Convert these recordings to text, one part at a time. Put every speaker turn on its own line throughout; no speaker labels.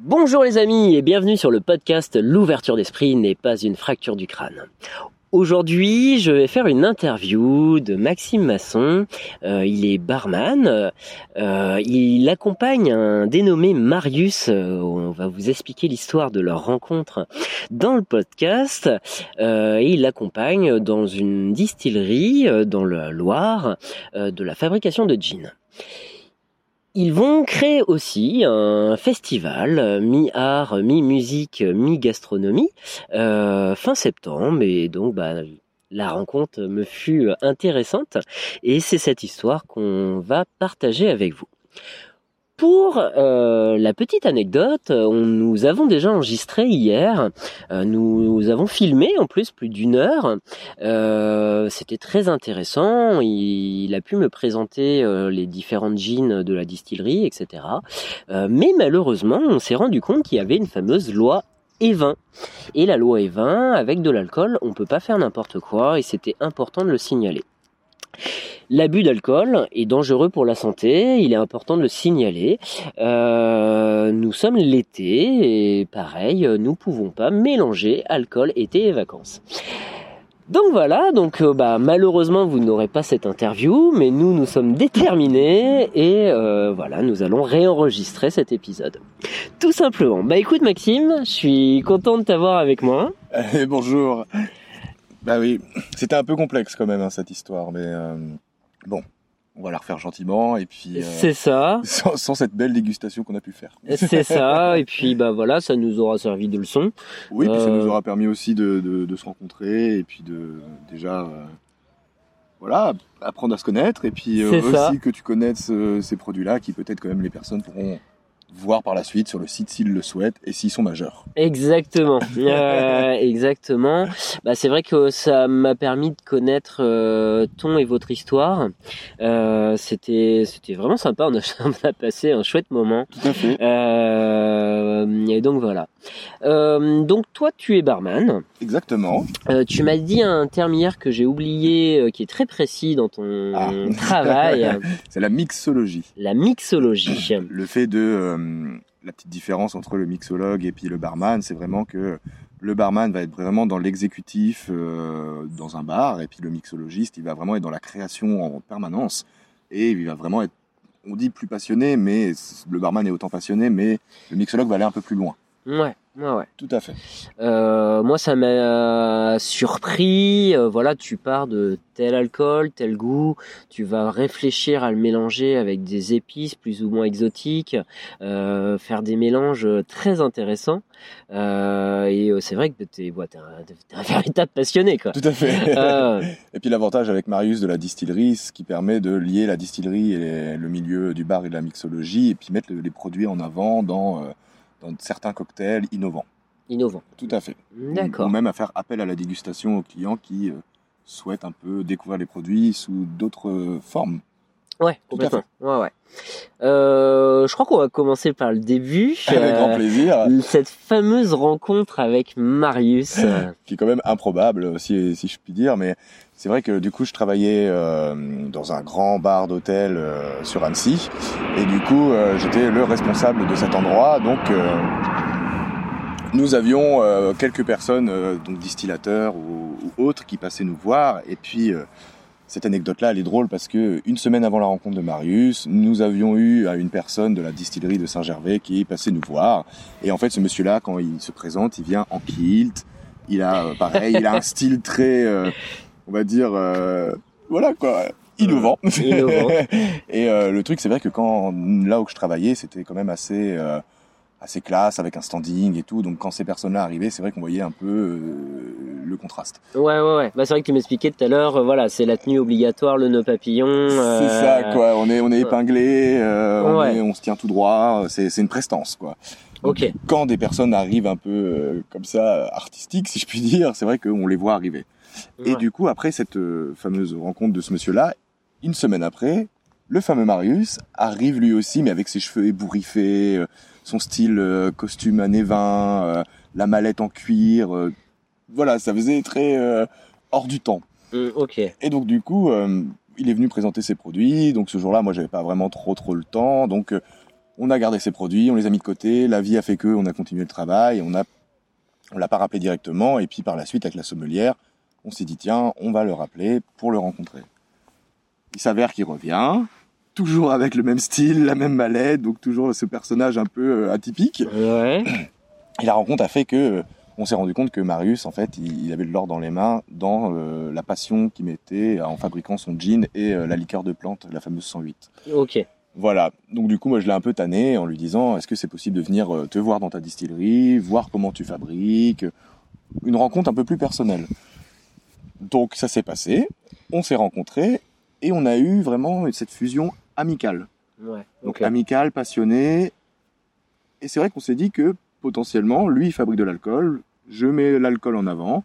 Bonjour les amis et bienvenue sur le podcast L'ouverture d'esprit n'est pas une fracture du crâne. Aujourd'hui, je vais faire une interview de Maxime Masson. Euh, il est barman. Euh, il accompagne un dénommé Marius. Euh, on va vous expliquer l'histoire de leur rencontre dans le podcast. il l'accompagne dans une distillerie dans le Loire de la fabrication de gin. Ils vont créer aussi un festival mi-art, mi-musique, mi-gastronomie euh, fin septembre et donc bah, la rencontre me fut intéressante et c'est cette histoire qu'on va partager avec vous. Pour euh, la petite anecdote, on, nous avons déjà enregistré hier, euh, nous, avons filmé en plus plus d'une heure, euh, c'était très intéressant, il, a pu me présenter les différentes jeans de la distillerie, etc. mais malheureusement, on s'est rendu compte qu'il y avait une fameuse loi E20. Et la loi E20, avec de l'alcool, on peut pas faire n'importe quoi et c'était important de le signaler. L'abus d'alcool est dangereux pour la santé, il est important de le signaler. Euh, nous sommes l'été et pareil, nous pouvons pas mélanger alcool, été et vacances. Donc voilà, donc euh, bah, malheureusement vous n'aurez pas cette interview, mais nous nous sommes déterminés et euh, voilà, nous allons réenregistrer cet épisode. Tout simplement. Bah écoute Maxime, je suis content de t'avoir avec moi.
bonjour. Bah oui, c'était un peu complexe quand même hein, cette histoire, mais euh, bon, on va la refaire gentiment et puis.
Euh, c'est ça.
Sans, cette belle dégustation qu'on a pu faire.
C'est ça, et puis bah voilà, ça nous aura servi de leçon.
Oui, puis ça nous euh, aura permis aussi de, de, se rencontrer et puis de déjà. voilà, apprendre à se connaître et puis aussi que tu connaisses ces produits-là qui peut-être quand même les personnes pourront voir par la suite sur le site s'ils le souhaitent et s'ils sont majeurs.
Exactement, euh, exactement. Bah, c'est vrai que ça m'a permis de connaître euh, ton et votre histoire. Euh, c'était c'était vraiment sympa. On a, on a, passé un chouette moment.
Tout à fait.
Et donc voilà. Donc toi, tu es barman.
Exactement.
tu m'as dit un terme hier que j'ai oublié, qui est très précis dans ton ah. travail.
c'est la mixologie.
La mixologie.
Le fait de la petite différence entre le mixologue et puis le barman, c'est vraiment que le barman va être vraiment dans l'exécutif euh, dans un bar, et puis le mixologiste, il va vraiment être dans la création en permanence, et il va vraiment être, on dit plus passionné, mais le barman est autant passionné, mais le mixologue va aller un peu plus loin.
Ouais. Ouais, ouais.
Tout à fait.
Euh, moi, ça m'a surpris. Euh, voilà, tu pars de tel alcool, tel goût. Tu vas réfléchir à le mélanger avec des épices plus ou moins exotiques, euh, faire des mélanges très intéressants. et c'est vrai que tu es, un, véritable passionné, quoi.
Tout à fait. et puis l'avantage avec Marius de la distillerie, ce qui permet de lier la distillerie et le milieu du bar et de la mixologie, et puis mettre les produits en avant dans dans certains cocktails innovants.
Innovants.
Tout à fait.
D'accord.
Ou même à faire appel à la dégustation aux clients qui euh, souhaitent un peu découvrir les produits sous d'autres formes.
Ouais, complètement. Ouais, ouais. Euh, je crois qu'on va commencer par le début.
Avec grand plaisir.
Euh, cette fameuse rencontre avec Marius.
qui est quand même improbable, si, si je puis dire, mais c'est vrai que du coup, je travaillais euh, dans un grand bar d'hôtel euh, sur Annecy, et du coup, euh, j'étais le responsable de cet endroit. Donc, nous avions quelques personnes, donc distillateurs ou, ou, autres, qui passaient nous voir. Et puis, cette anecdote-là, elle est drôle parce que une semaine avant la rencontre de Marius, nous avions eu une personne de la distillerie de Saint-Gervais qui est passé nous voir. Et en fait, ce monsieur-là, quand il se présente, il vient en kilt. Il a, pareil, il a un style très on va dire, euh, voilà quoi, innovant. et euh, le truc, c'est vrai que quand là où je travaillais, c'était quand même assez euh, assez classe avec un standing et tout. Donc quand ces personnes-là arrivaient, c'est vrai qu'on voyait un peu le contraste.
Ouais, ouais, ouais. Bah, c'est vrai que tu m'expliquais tout à l'heure. voilà, c'est la tenue obligatoire, le nœud papillon.
C'est ça, quoi. On est on est épinglé, on, se tient tout droit. C'est c'est une prestance, quoi.
ok.
Quand des personnes arrivent un peu comme ça, artistiques, si je puis dire, c'est vrai qu'on les voit arriver. Et du coup, après cette euh, fameuse rencontre de ce monsieur-là, une semaine après, le fameux Marius arrive lui aussi, mais avec ses cheveux ébouriffés, euh, son style euh, costume années 20, la mallette en cuir. voilà, ça faisait très hors du temps.
ok.
Et donc du coup, il est venu présenter ses produits. Donc ce jour-là, moi, j'avais pas vraiment trop trop le temps. Donc On a gardé ces produits, on les a mis de côté. La vie a fait que, on a continué le travail. On a, on l'a pas rappelé directement. Et puis par la suite, avec la sommelière, on s'est dit tiens, on va le rappeler pour le rencontrer. Il s'avère qu'il revient, toujours avec le même style, la même mallette, donc toujours ce personnage un peu euh, atypique.
Ouais.
Et la rencontre a fait que euh, on s'est rendu compte que Marius, en fait, il, avait de l'or dans les mains dans euh, la passion qu'il mettait en fabriquant son gin et euh, la liqueur de plante, la fameuse 108.
Ok.
Voilà. Donc du coup, moi, je l'ai un peu tanné en lui disant, est-ce que c'est possible de venir te voir dans ta distillerie, voir comment tu fabriques, une rencontre un peu plus personnelle. Donc ça s'est passé, on s'est rencontrés et on a eu vraiment cette fusion amicale.
Ouais.
Donc amical, passionné. Et c'est vrai qu'on s'est dit que potentiellement, lui, il fabrique de l'alcool, je mets l'alcool en avant.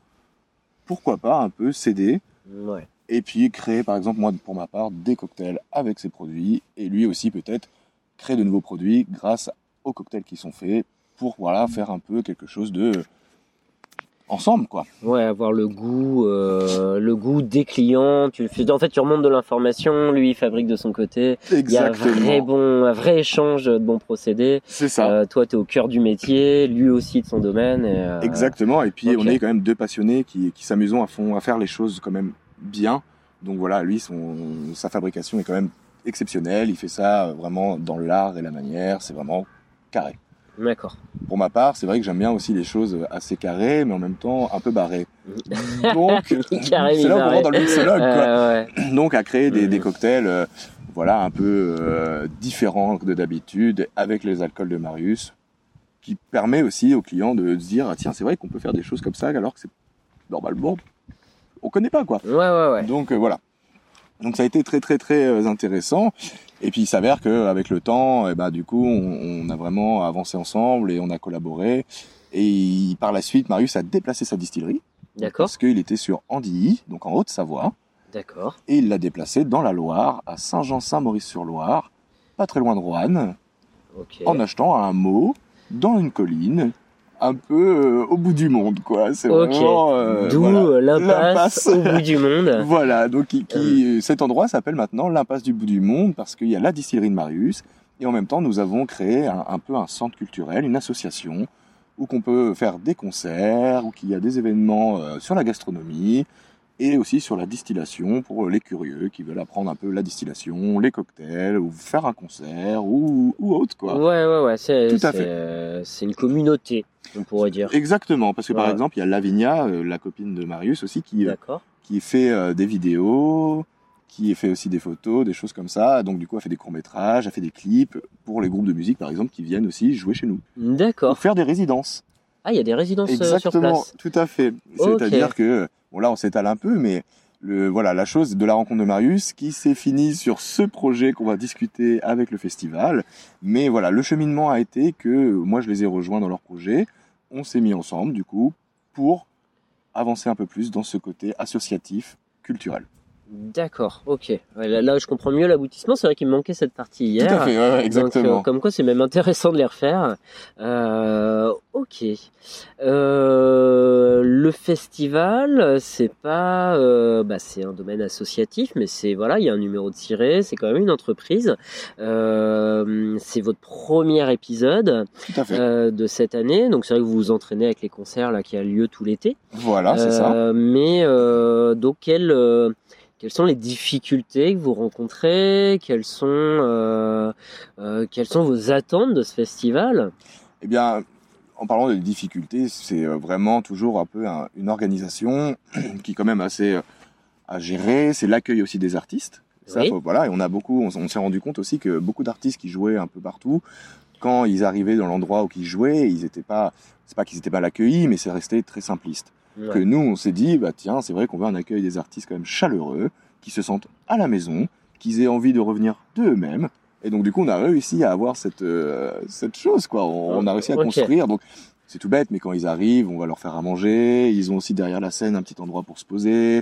Pourquoi pas un peu céder
Ouais.
et puis créer, par exemple, moi, pour ma part, des cocktails avec ses produits et lui aussi peut-être créer de nouveaux produits grâce aux cocktails qui sont faits pour voilà faire un peu quelque chose de ensemble quoi.
Ouais, avoir le goût, euh, le goût des clients. Tu fais, en fait, tu remontes de l'information. Lui, il fabrique de son côté. Il y a un vrai bon, un vrai échange de bons procédés.
C'est ça.
Euh, toi, tu es au cœur du métier, lui aussi de son domaine. Et, euh,
Exactement. Et puis on est quand même deux passionnés qui, qui s'amusons à fond à faire les choses quand même bien. Donc voilà, lui, son, sa fabrication est quand même exceptionnelle. Il fait ça vraiment dans l'art et la manière. C'est vraiment carré.
D'accord.
Pour ma part, c'est vrai que j'aime bien aussi les choses assez carrées, mais en même temps un peu barrées. Donc, c'est là où on
barré.
rentre dans le mixologue, quoi.
Euh, ouais.
Donc, à créer des, des cocktails, euh, voilà, un peu euh, différents de d'habitude, avec les alcools de Marius, qui permet aussi aux clients de se dire, ah, tiens, c'est vrai qu'on peut faire des choses comme ça, alors que c'est normalement, on connaît pas, quoi.
Ouais, ouais, ouais.
Donc euh, voilà. Donc ça a été très très très euh, intéressant. Et puis il s'avère qu'avec le temps, eh ben, du coup, on, on a vraiment avancé ensemble et on a collaboré. Et par la suite, Marius a déplacé sa distillerie
D'accord.
parce qu'il était sur Andilly, donc en Haute-Savoie,
D'accord.
et il l'a déplacé dans la Loire, à Saint-Jean-Saint-Maurice-sur-Loire, pas très loin de Roanne, en achetant un mot dans une colline, un peu euh, au bout du monde, quoi. C'est vraiment euh,
D'où
voilà.
euh, l'impasse au bout du monde.
Voilà, donc qui, qui- cet endroit s'appelle maintenant l'impasse du bout du monde parce qu'il y a la distillerie de Marius et en même temps nous avons créé un, un peu un centre culturel, une association où qu'on peut faire des concerts, où qu'il y a des événements sur la gastronomie et aussi sur la distillation pour les curieux qui veulent apprendre un peu la distillation, les cocktails ou faire un concert ou, ou autre quoi.
Ouais, ouais, ouais. C'est,
Tout à
c'est,
fait.
euh, c'est une communauté, on pourrait dire.
Exactement, parce que par
Ouais.
exemple il y a Lavinia, euh, la copine de Marius aussi, qui, euh,
D'accord.
qui fait euh, des vidéos, qui fait aussi des photos, des choses comme ça. Donc du coup, elle fait des courts-métrages, elle fait des clips pour les groupes de musique, par exemple, qui viennent aussi jouer chez nous.
D'accord.
Pour faire des résidences.
Ah, il y a des résidences euh, sur
Exactement,
place.
tout à fait.
Ok.
C'est-à-dire que, bon là, on s'étale un peu, mais voilà, la chose de la rencontre de Marius qui s'est finie sur ce projet qu'on va discuter avec le festival. Mais voilà, le cheminement a été que moi, je les ai rejoints dans leur projet. On s'est mis ensemble, du coup, pour avancer un peu plus dans ce côté associatif, culturel.
D'accord, ok. Là, je comprends mieux l'aboutissement. C'est vrai qu'il me manquait cette partie hier.
Tout à fait, ouais,
Donc,
exactement.
euh, comme quoi, c'est même intéressant de les refaire. Euh, ok. Euh, le festival, c'est pas, euh, bah, c'est un domaine associatif, mais c'est voilà, il y a un numéro de tiré. C'est quand même une entreprise. Euh, c'est votre premier épisode
Tout à fait.
euh, de cette année, donc c'est vrai que vous vous entraînez avec les concerts là qui a lieu tout l'été.
voilà, c'est ça.
Euh, Mais euh, donc euh, quelles sont les difficultés que vous rencontrez? Quelles sont euh, euh, quelles sont vos attentes de ce festival?
Eh bien, en parlant des difficultés, c'est euh, vraiment toujours un peu un- une organisation qui est quand même assez à gérer. C'est l'accueil aussi des artistes. Ça,
Oui.
faut- voilà, et on a beaucoup, on s'est rendu compte aussi que beaucoup d'artistes qui jouaient un peu partout, quand ils arrivaient dans l'endroit où ils jouaient, ils étaient pas, c'est pas qu'ils étaient mal accueillis, mais c'est resté très simpliste.
Ouais.
Que nous, on s'est dit, bah tiens, c'est vrai qu'on veut un accueil des artistes quand même chaleureux, qui se sentent à la maison, qu'ils aient envie de revenir d'eux-mêmes. Et donc, du coup, on a réussi à avoir cette, euh, cette chose, quoi. On, on a réussi à construire. Donc, c'est tout bête, mais quand ils arrivent, on va leur faire à manger. Ils ont aussi derrière la scène un petit endroit pour se poser.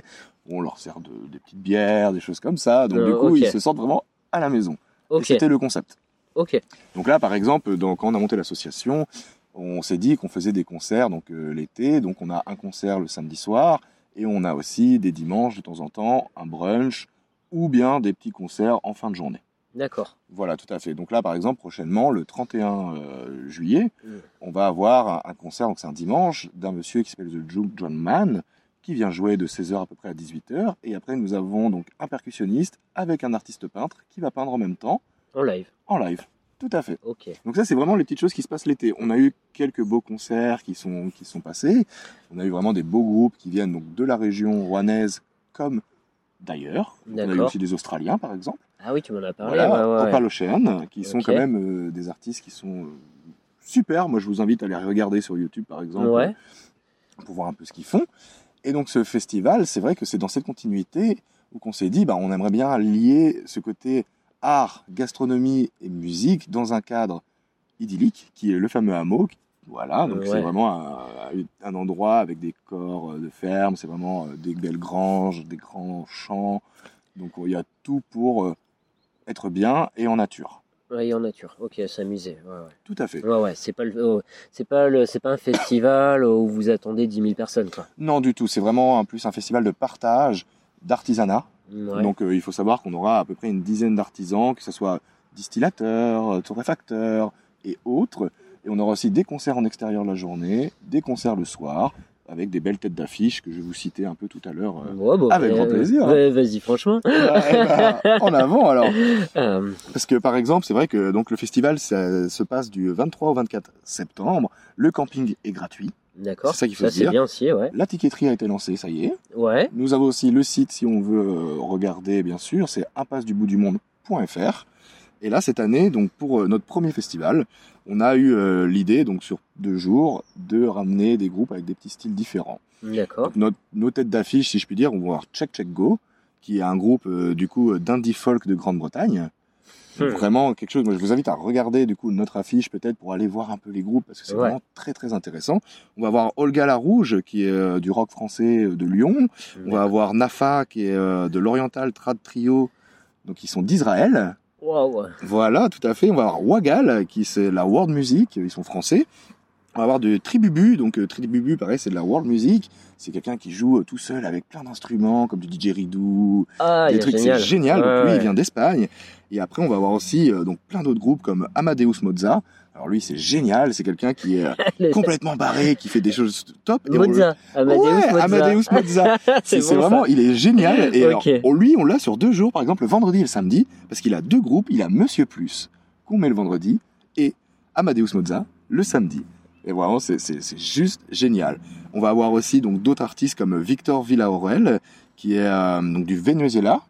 On leur sert de, des petites bières, des choses comme ça. Donc,
Euh,
du coup, ils se sentent vraiment à la maison. Et c'était le concept.
ok,
Donc là, par exemple, quand on a monté l'association, on s'est dit qu'on faisait des concerts donc euh, l'été. Donc on a un concert le samedi soir et on a aussi des dimanches de temps en temps un brunch ou bien des petits concerts en fin de journée.
D'accord.
Voilà, tout à fait. Donc là, par exemple, prochainement, le 31 euh, juillet,
Mm.
on va avoir un, un concert, donc c'est un dimanche, d'un monsieur qui s'appelle The Juke John Man, qui vient jouer de 16h à peu près à 18h. Et après, nous avons donc un percussionniste avec un artiste peintre qui va peindre en même temps,
En live.
en live. Tout à fait.
Ok.
Donc ça, c'est vraiment les petites choses qui se passent l'été. On a eu quelques beaux concerts qui sont, qui sont passés. On a eu vraiment des beaux groupes qui viennent donc de la région rouennaise comme d'ailleurs. On a eu aussi des Australiens, par exemple.
Ah oui, tu m'en as parlé.
Voilà,
ouais, ouais,
Opal. Ocean, qui sont quand même euh, des artistes qui sont euh, super. Moi, je vous invite à les regarder sur YouTube, par exemple,
Ouais.
pour voir un peu ce qu'ils font. Et donc, ce festival, c'est vrai que c'est dans cette continuité où qu'on s'est dit, bah, on aimerait bien lier ce côté art, gastronomie et musique dans un cadre idyllique, qui est le fameux hameau. Voilà, donc
Ouais.
c'est vraiment un, un endroit avec des corps euh, de ferme, c'est vraiment euh, des belles granges, des grands champs. Donc, il y a tout pour euh, être bien et en nature.
Et en nature. Ok, s'amuser. Ouais, ouais.
Tout à fait.
Ouais, ouais, c'est pas le, oh, c'est pas le, c'est pas un festival où vous attendez 10 000 personnes, quoi.
Non, du tout. C'est vraiment en plus un festival de partage, d'artisanat.
Ouais.
Donc euh, il faut savoir qu'on aura à peu près une dizaine d'artisans, que ce soit distillateurs, euh, torréfacteurs et autres. Et on aura aussi des concerts en extérieur la journée, des concerts le soir, avec des belles têtes d'affiche que je vais vous citer un peu tout à l'heure. euh.
Ouais, bon,
avec
euh,
grand plaisir, hein.
Vas-y, franchement.
Ben, en avant alors Parce que par exemple, c'est vrai que donc, le festival ça se passe du 23 au 24 septembre. Le camping est gratuit.
D'accord.
C'est ça qu'il faut
Ça,
se
c'est bien aussi, ouais.
La tiqueterie a été lancée, ça y est.
Ouais.
Nous avons aussi le site, si on veut euh, regarder, bien sûr, c'est impasseduboutdumonde.fr. Et là, cette année, donc pour euh, notre premier festival, on a eu euh, l'idée, donc sur deux jours, de ramener des groupes avec des petits styles différents.
D'accord.
Donc, notre- nos têtes d'affiche, si je puis dire, on va voir Check Check Go, qui est un groupe euh, du coup d'indie folk de Grande-Bretagne.
Hmm.
Vraiment quelque chose. Moi, je vous invite à regarder du coup notre affiche peut-être pour aller voir un peu les groupes parce que c'est
Ouais.
vraiment très très intéressant. On va voir Olga la Rouge qui est euh, du rock français euh, de Lyon. On va avoir Nafa qui est euh, de l'Oriental Trad Trio, donc ils sont d'Israël. Voilà, tout à fait. On va avoir Wagal qui c'est la world music, ils sont français. On va avoir de Tribubu, donc euh, Tribubu pareil c'est de la world music. C'est quelqu'un qui joue euh, tout seul avec plein d'instruments comme du didgeridoo,
Ah,
des trucs, c'est génial.
Ouais,
donc lui, il vient d'Espagne. Et après, on va avoir aussi euh, donc plein d'autres groupes comme Amadeus Mozza. Alors lui, c'est génial. C'est quelqu'un qui est complètement barré, qui fait des choses top. Et on-
Mozza. Amadeus
Ouais,
Mozza.
Amadeus Mozza.
c'est bon,
vraiment, il est génial. Et alors, lui, on l'a sur deux jours, par exemple le vendredi et le samedi, parce qu'il a deux groupes. Il a Monsieur Plus qu'on met le vendredi et Amadeus Mozza le samedi. Et vraiment, c'est- juste génial. On va avoir aussi donc d'autres artistes comme Victor Villaorel, qui est euh, donc du Venezuela.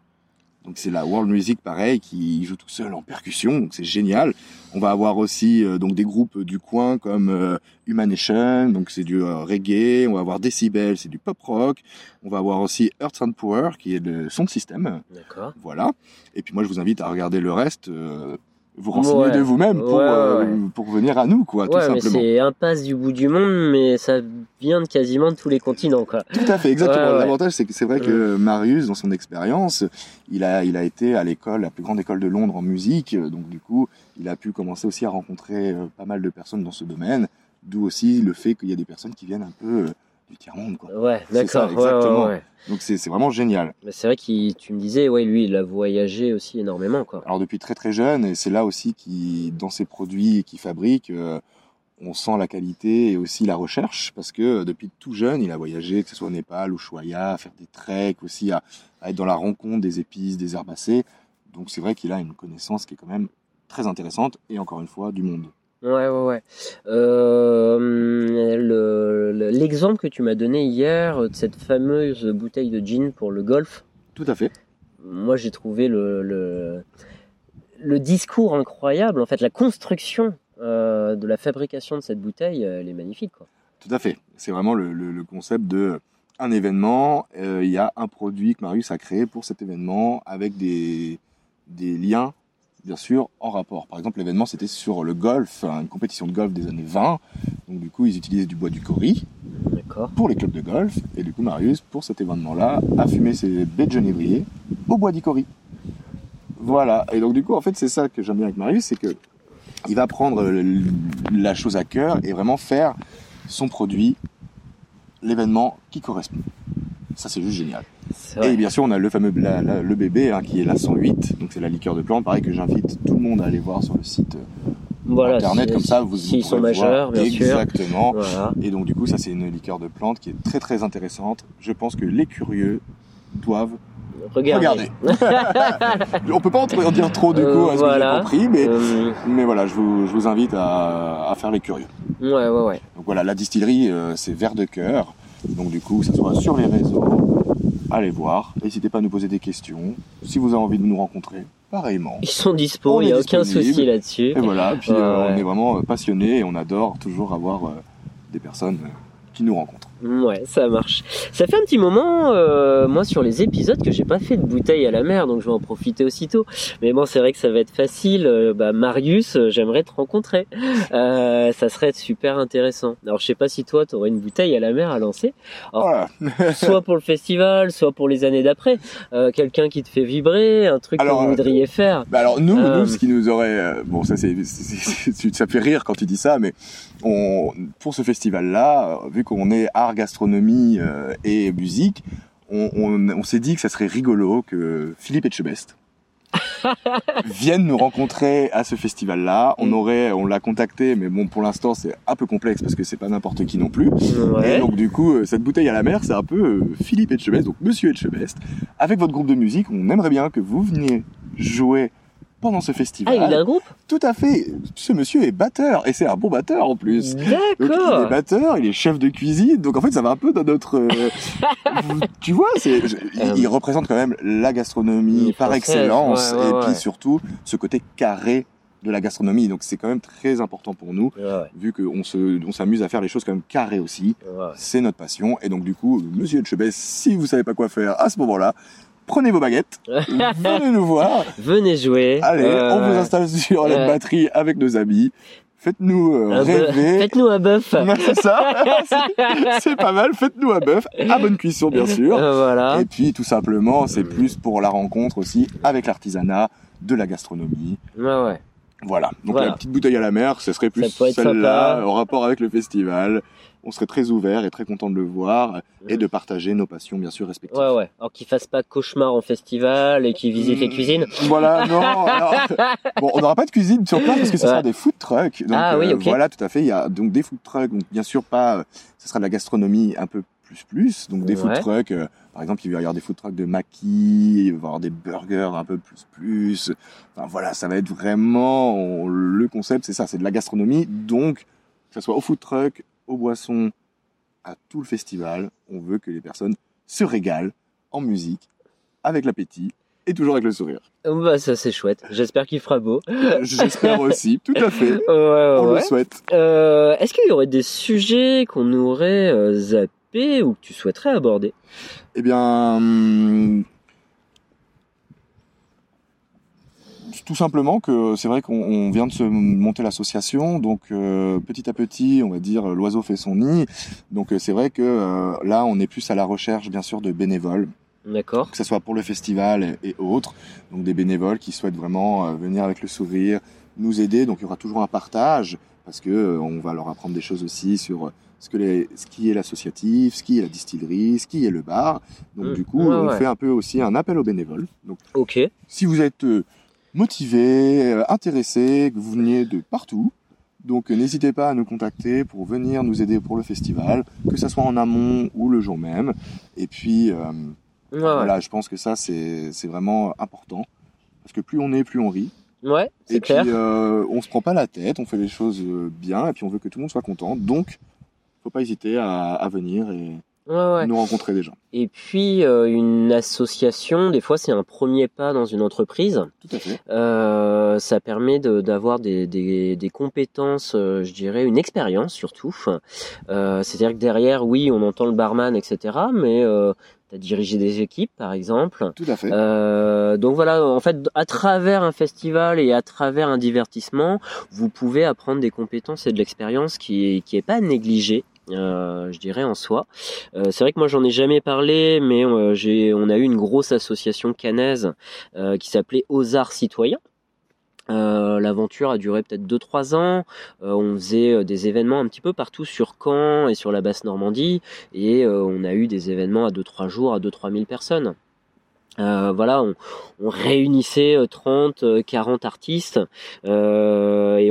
Donc c'est la world music pareil, qui joue tout seul en percussion, donc c'est génial. On va avoir aussi euh, donc des groupes du coin comme euh, Humanation, donc c'est du euh, reggae. On va avoir Decibel, c'est du pop rock. On va avoir aussi Earth and Power, qui est le son de système.
D'accord.
Voilà. Et puis moi, je vous invite à regarder le reste, vous renseigner
Ouais.
de vous-même pour,
Ouais,
euh,
ouais.
pour venir à nous, quoi, tout simplement.
c'est impasse du bout du monde, mais ça vient de quasiment de tous les continents, quoi.
Tout à fait, exactement. L'avantage, c'est que c'est vrai que Marius, dans son expérience, il a, il a été à l'école, la plus grande école de Londres en musique. euh, Donc, du coup, il a pu commencer aussi à rencontrer euh, pas mal de personnes dans ce domaine. D'où aussi le fait qu'il y a des personnes qui viennent un peu euh, du tiers-monde.
Ouais, d'accord. ouais,
exactement.
ouais.
Donc, c'est vraiment génial.
Mais c'est vrai que tu me disais, ouais, lui, il a voyagé aussi énormément, quoi.
Alors, depuis très très jeune, et c'est là aussi qui, dans ses produits qu'il fabrique, euh, on sent la qualité et aussi la recherche, parce que euh, depuis tout jeune, il a voyagé, que ce soit au Népal, au Choya, à faire des treks, aussi à, à être dans la rencontre des épices, des herbacées. Donc c'est vrai qu'il a une connaissance qui est quand même très intéressante, et encore une fois, du monde.
Ouais, ouais, ouais. Euh, le- le- L'exemple que tu m'as donné hier de cette fameuse bouteille de gin pour le golf,
Tout à fait.
moi j'ai trouvé le, le, le discours incroyable, en fait, la construction euh, de la fabrication de cette bouteille, euh, elle est magnifique, quoi.
Tout à fait. C'est vraiment le, le- concept de un événement, euh, il y a un produit que Marius a créé pour cet événement avec des, des liens, bien sûr, en rapport. Par exemple, l'événement, c'était sur le golf, une compétition de golf des années 20. Donc, du coup, ils utilisaient du bois du cori pour les clubs de golf. Et du coup, Marius, pour cet événement-là, a fumé ses baies de genévrier au bois du cori. Voilà. Et donc, du coup, en fait, c'est ça que j'aime bien avec Marius, c'est que il va prendre la chose à cœur et vraiment faire son produit l'événement qui correspond. Ça, c'est juste génial. Et bien sûr, on a le fameux la- la- le bébé hein, qui est la 108, donc c'est la liqueur de plante. Pareil que j'invite tout le monde à aller voir sur le site euh,
Voilà,
internet,
si-
comme ça vous, vous
S'ils sont majeurs, bien sûr.
Exactement.
Voilà.
Et donc du coup, ça c'est une liqueur de plante qui est très très intéressante. Je pense que les curieux doivent
Regardez.
regarder. on peut pas en dire trop du
Euh,
coup à ce que
voilà.
j'ai compris, mais,
Euh,
mais voilà, je vous, je vous invite à, à faire les curieux.
ouais, ouais, ouais.
Donc voilà, la distillerie, euh, c'est Vert de Cœur. Donc du coup, ça soit sur les réseaux, allez voir. N'hésitez pas à nous poser des questions. Si vous avez envie de nous rencontrer, pareillement.
Ils sont dispo, il n'y a aucun souci là-dessus.
Et voilà, puis
Ouais,
euh, on est vraiment euh, passionnés et on adore toujours avoir euh, des personnes qui nous rencontrent.
Ouais, ça marche. Ça fait un petit moment, euh, moi, sur les épisodes, que j'ai pas fait de bouteille à la mer, donc je vais en profiter aussitôt. Mais bon, c'est vrai que ça va être facile. Euh, bah, Marius, euh, j'aimerais te rencontrer. Ça serait super intéressant. Alors, je sais pas si toi, tu aurais une bouteille à la mer à lancer, Alors,
Voilà.
soit pour le festival, soit pour les années d'après. Quelqu'un qui te fait vibrer, un truc
Alors,
que vous voudriez faire.
Bah alors nous, nous, ce qui nous aurait, bon ça c'est, ça fait rire quand tu dis ça, mais on, pour ce festival-là, vu qu'on est art, gastronomie euh, et musique, on, on, on s'est dit que ça serait rigolo que Philippe Etchebest vienne nous rencontrer à ce festival-là. On
Mm.
aurait, on l'a contacté, mais bon pour l'instant c'est un peu complexe parce que c'est pas n'importe qui non plus. Et donc du coup, euh, cette bouteille à la mer, c'est un peu euh, Philippe Etchebest, donc Monsieur Etchebest. Avec votre groupe de musique, on aimerait bien que vous veniez jouer pendant ce
Ah,
festival.
il a un groupe
Tout à fait. Ce monsieur est batteur, et c'est un bon batteur en plus. Donc, il est
D'accord.
batteur, il est chef de cuisine, donc en fait ça va un peu dans notre... euh, tu vois, c'est, il,
Euh,
il représente quand même la gastronomie par
française,
excellence,
ouais, ouais,
et puis surtout ce côté carré de la gastronomie. Donc c'est quand même très important pour nous,
Ouais, ouais,
vu qu'on se, on s'amuse à faire les choses quand même carrées aussi.
ouais.
C'est notre passion. Et donc, du coup, monsieur Etchebest, si vous savez pas quoi faire à ce moment-là, prenez vos baguettes, venez nous voir.
Venez jouer.
Allez,
Euh,
on vous installe sur la
ouais.
batterie avec nos amis. Faites-nous euh,
un bœuf.
rêver.
Faites-nous un bœuf.
C'est ça. C'est- pas mal. Faites-nous un bœuf à bonne cuisson, bien sûr.
Euh, voilà.
Et puis, tout simplement, c'est plus pour la rencontre aussi avec l'artisanat, de la gastronomie.
Ouais, ouais.
Voilà. Donc,
Voilà.
la petite bouteille à la mer, ce serait plus celle-là, en rapport avec le festival. On serait très ouvert et très content de le voir et de partager nos passions, bien sûr, respectives.
Ouais, ouais. Alors qu'ils fassent pas cauchemar en festival et qu'ils visitent les
Mm,
cuisines.
Voilà, non. alors, bon, on n'aura pas de cuisine sur place parce que ce sera des food trucks. Donc,
Ah oui,
euh,
ok.
Voilà, tout à fait. Il y a donc des food trucks. Donc, bien sûr, pas. euh, Ce sera de la gastronomie un peu plus plus. Donc, des food trucks. euh, par exemple, il va y avoir des food trucks de maquis. Il va y avoir des burgers un peu plus plus. Enfin, voilà, ça va être vraiment on- le concept. C'est ça, c'est de la gastronomie. Donc, que ce soit au food truck, aux boissons, à tout le festival, on veut que les personnes se régalent en musique, avec l'appétit et toujours avec le sourire.
Bah, ça, c'est chouette. J'espère qu'il fera beau.
J'espère aussi, tout à fait. On
ouais.
le souhaite.
Euh, Est-ce qu'il y aurait des sujets qu'on aurait euh, zappés ou que tu souhaiterais aborder?
Eh bien, hum, tout simplement que c'est vrai qu'on on vient de se monter l'association, donc euh, petit à petit, on va dire, l'oiseau fait son nid. Donc euh, c'est vrai que euh, là, on est plus à la recherche, bien sûr, de bénévoles,
D'accord.
que ce soit pour le festival et, et autres. Donc des bénévoles qui souhaitent vraiment euh, venir avec le sourire, nous aider. Donc il y aura toujours un partage parce que on va leur apprendre des choses aussi sur ce que les, ce qui est l'associatif, ce qui est la distillerie, ce qui est le bar. Donc
Mm.
du coup,
Ouais,
on
ouais.
fait un peu aussi un appel aux bénévoles. Donc
Ok.
si vous êtes euh, motivé, euh, intéressé, que vous veniez de partout, donc euh, n'hésitez pas à nous contacter pour venir nous aider pour le festival, que ça soit en amont ou le jour même. Et puis euh,
Ouais, ouais.
voilà, je pense que ça c'est c'est vraiment important parce que plus on est, plus on rit.
Ouais, c'est
Et
clair.
puis euh, on se prend pas la tête, on fait les choses euh, bien et puis on veut que tout le monde soit content. Donc faut pas hésiter à, à venir et
Ouais, ouais.
nous rencontrer des gens.
Et puis, euh, une association, des fois, c'est un premier pas dans une entreprise.
Tout à fait.
Euh, ça permet de- d'avoir des, des, des compétences, euh, je dirais, une expérience surtout. Euh, C'est-à-dire que derrière, oui, on entend le barman, etc. Mais tu as dirigé des équipes, par exemple.
Tout à fait.
Donc voilà, en fait, à travers un festival et à travers un divertissement, vous pouvez apprendre des compétences et de l'expérience qui est, qui est pas négligée. Euh, je dirais en soi. Euh, c'est vrai que moi j'en ai jamais parlé, mais euh, j'ai, on a eu une grosse association canaise euh, qui s'appelait Arts Citoyens. Euh, L'aventure a duré peut-être 2-3 ans. Euh, on faisait euh, des événements un petit peu partout sur Caen et sur la basse Normandie. Et euh, on a eu des événements à 2-3 jours, à 2-3 000 personnes. Voilà, on, on réunissait euh, 30, euh, 40 artistes et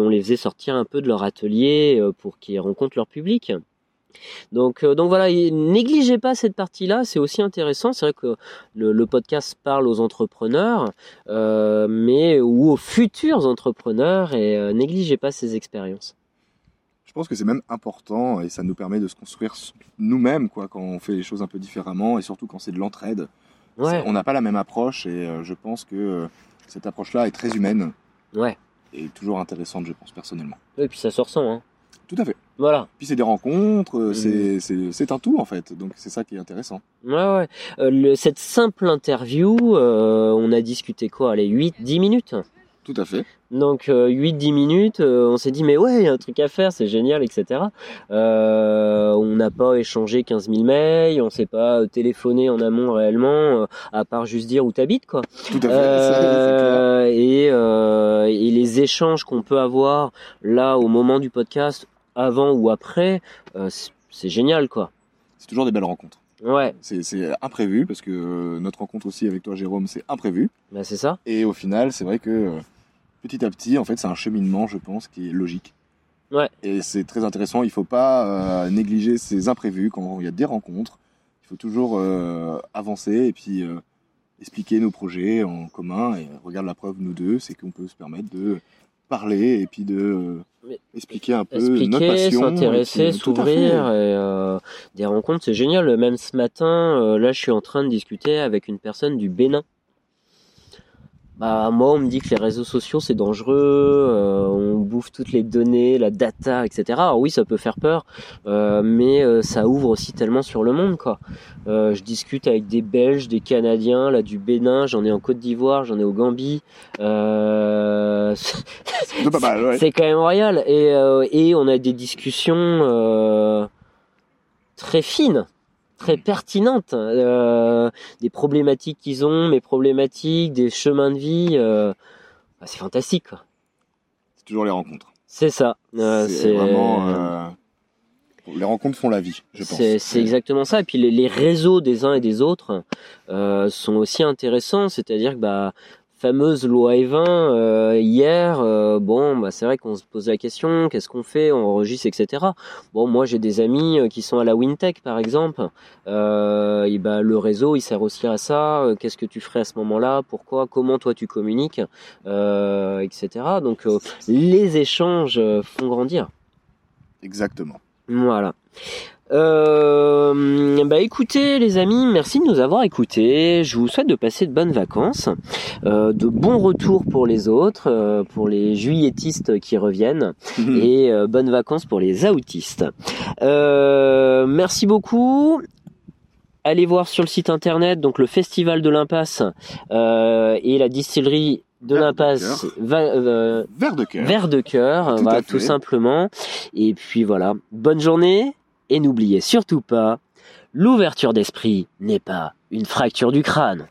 on les faisait sortir un peu de leur atelier pour qu'ils rencontrent leur public. Donc, euh, donc voilà, négligez pas cette partie-là, c'est aussi intéressant. C'est vrai que le, le podcast parle aux entrepreneurs, euh, mais ou aux futurs entrepreneurs, et euh, négligez pas ces expériences.
Je pense que c'est même important et ça nous permet de se construire nous-mêmes quoi quand on fait les choses un peu différemment et surtout quand c'est de l'entraide.
Ouais,
On n'a pas la même approche et je pense que cette approche-là est très humaine
ouais.
et toujours intéressante, je pense personnellement.
Et puis ça se ressent, hein.
Tout à fait.
Voilà.
Puis c'est des rencontres, euh,
Mhm.
c'est- un tout en fait, donc c'est ça qui est intéressant.
Ouais, ouais. Euh, le- cette simple interview, euh, on a discuté quoi Allez, 8-10 minutes?
Tout à fait.
Donc euh, 8-10 minutes, euh, on s'est dit mais ouais, il y a un truc à faire, c'est génial, etc. Euh, on n'a pas échangé 15 000 mails, on s'est pas téléphoné en amont réellement, à part juste dire où t'habites quoi.
Tout à fait.
et les échanges qu'on peut avoir là au moment du podcast, avant ou après, euh, c'est- génial quoi.
C'est toujours des belles rencontres.
Ouais,
C'est imprévu parce que euh, notre rencontre aussi avec toi, Jérôme, c'est imprévu.
bah c'est ça.
Et au final, c'est vrai que euh, petit à petit, en fait, c'est un cheminement, je pense, qui est logique.
Ouais.
Et c'est très intéressant. Il faut pas euh, négliger ces imprévus quand il y a des rencontres. Il faut toujours euh, avancer et puis euh, expliquer nos projets en commun. Et regarde la preuve, nous deux, c'est qu'on peut se permettre de parler et puis de expliquer un peu notre
expliquer,
passion.
s'intéresser,
fait.
s'ouvrir et euh, des rencontres, c'est génial. Même ce matin, euh, là, je suis en train de discuter avec une personne du Bénin. Bah moi, on me dit que les réseaux sociaux c'est dangereux, euh, on bouffe toutes les données, la data, etc. Alors oui, ça peut faire peur, euh, mais euh, ça ouvre aussi tellement sur le monde, quoi. Euh, je discute avec des Belges, des Canadiens, là du Bénin, j'en ai en Côte d'Ivoire, j'en ai au Gambie. Euh,
C'est pas mal, ouais.
c'est quand même royal. Et, euh, et on a des discussions euh, très fines, très pertinentes. euh, des problématiques qu'ils ont, mes problématiques, des chemins de vie. euh, bah, c'est fantastique. quoi.
C'est toujours les rencontres.
C'est ça. Euh,
c'est vraiment. les rencontres font la vie, je pense.
C'est c'est exactement ça. Et puis les, les réseaux des uns et des autres sont aussi intéressants. C'est-à-dire que bah fameuse loi E20 euh, hier, euh, bon bah c'est vrai qu'on se pose la question, qu'est-ce qu'on fait, on enregistre, etc. Bon moi j'ai des amis euh, qui sont à la Wintech par exemple. Euh, et bah le réseau il sert aussi à ça. Qu'est-ce que tu ferais à ce moment-là? Pourquoi? Comment toi tu communiques? Etc. Donc les échanges font grandir.
Exactement.
Voilà. Euh, bah écoutez les amis, merci de nous avoir écoutés. Je vous souhaite de passer de bonnes vacances, euh, de bons retours pour les autres, euh, pour les juilletistes qui reviennent, et euh, bonnes vacances pour les autistes. Euh, merci beaucoup. Allez voir sur le site internet donc le festival de l'impasse euh, et la distillerie de l'impasse euh,
Vers de cœur.
Vers de cœur,
Tout
voilà, tout simplement. Et puis voilà, bonne journée et n'oubliez surtout pas, l'ouverture d'esprit n'est pas une fracture du crâne.